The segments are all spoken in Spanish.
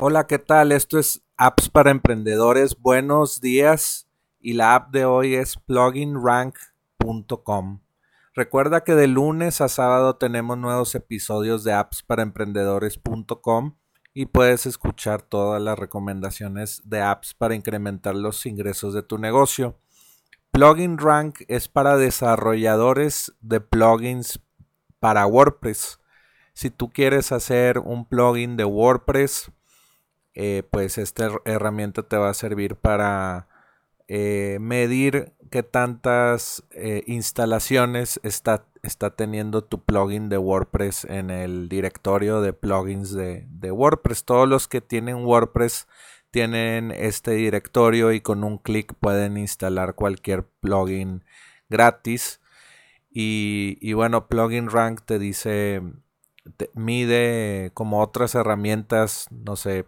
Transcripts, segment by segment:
Hola, ¿qué tal? Esto es Apps para Emprendedores. Buenos días. Y la app de hoy es pluginrank.com. Recuerda que de lunes a sábado tenemos nuevos episodios de apps para emprendedores.com y puedes escuchar todas las recomendaciones de apps para incrementar los ingresos de tu negocio. Plugin Rank es para desarrolladores de plugins para WordPress. Si tú quieres hacer un plugin de WordPress, eh, pues esta herramienta te va a servir para eh, medir qué tantas eh, instalaciones está, está, teniendo tu plugin de WordPress en el directorio de plugins de, de WordPress. Todos los que tienen WordPress tienen este directorio y con un clic pueden instalar cualquier plugin gratis. Y, bueno, Plugin Rank te dice, mide como otras herramientas, no sé,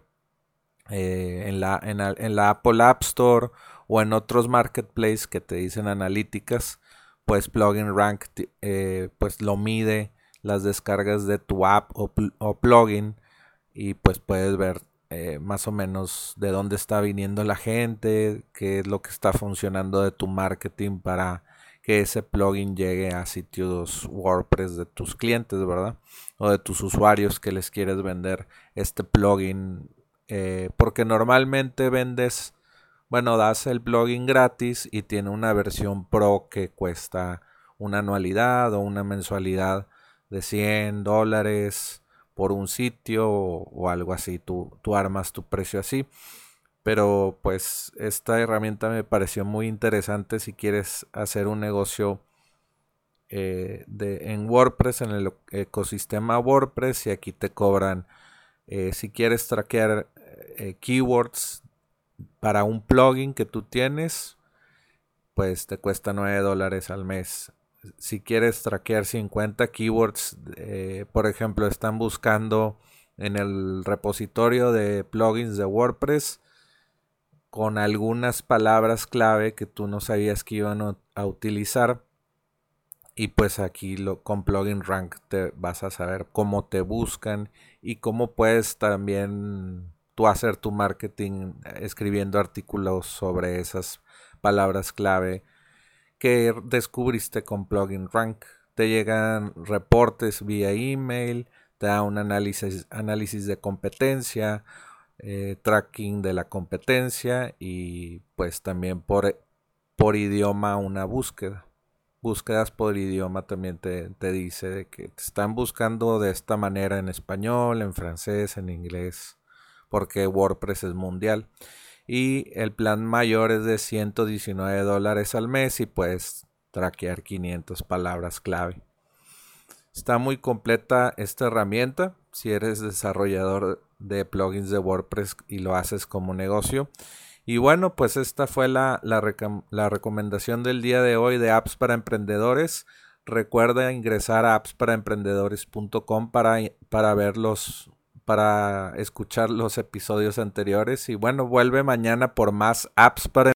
eh, en, la, en, la, Apple App Store o en otros marketplaces que te dicen analíticas, pues Plugin Rank eh, pues lo mide las descargas de tu app o, o plugin y pues puedes ver eh, más o menos de dónde está viniendo la gente, qué es lo que está funcionando de tu marketing para que ese plugin llegue a sitios WordPress de tus clientes, ¿verdad? O de tus usuarios que les quieres vender este plugin. Eh, porque normalmente vendes, bueno, das el plugin gratis y tiene una versión pro que cuesta una anualidad o una mensualidad de 100 dólares por un sitio o, algo así. Tú, tú, armas tu precio así. Pero pues esta herramienta me pareció muy interesante si quieres hacer un negocio eh, de, en WordPress, en el ecosistema WordPress y aquí te cobran eh, si quieres traquear eh, keywords para un plugin que tú tienes, pues te cuesta 9 dólares al mes si quieres traquear 50 keywords, eh, por ejemplo, están buscando en el repositorio de plugins de WordPress con algunas palabras clave que tú no sabías que iban a utilizar. Y pues aquí lo, con Plugin Rank te vas a saber cómo te buscan y cómo puedes también tú hacer tu marketing escribiendo artículos sobre esas palabras clave que descubriste con Plugin Rank. Te llegan reportes vía email, te da un análisis, análisis de competencia, eh, tracking de la competencia y pues también por, por idioma una búsqueda. Búsquedas por idioma también te, te dice de que te están buscando de esta manera en español, en francés, en inglés, porque WordPress es mundial y el plan mayor es de 119 dólares al mes y puedes traquear 500 palabras clave. Está muy completa esta herramienta si eres desarrollador de plugins de WordPress y lo haces como negocio. Y bueno, pues esta fue la, la, recomendación del día de hoy de apps para emprendedores. Recuerda ingresar a appsparaemprendedores.com para, para ver los para escuchar los episodios anteriores. Y bueno, vuelve mañana por más apps para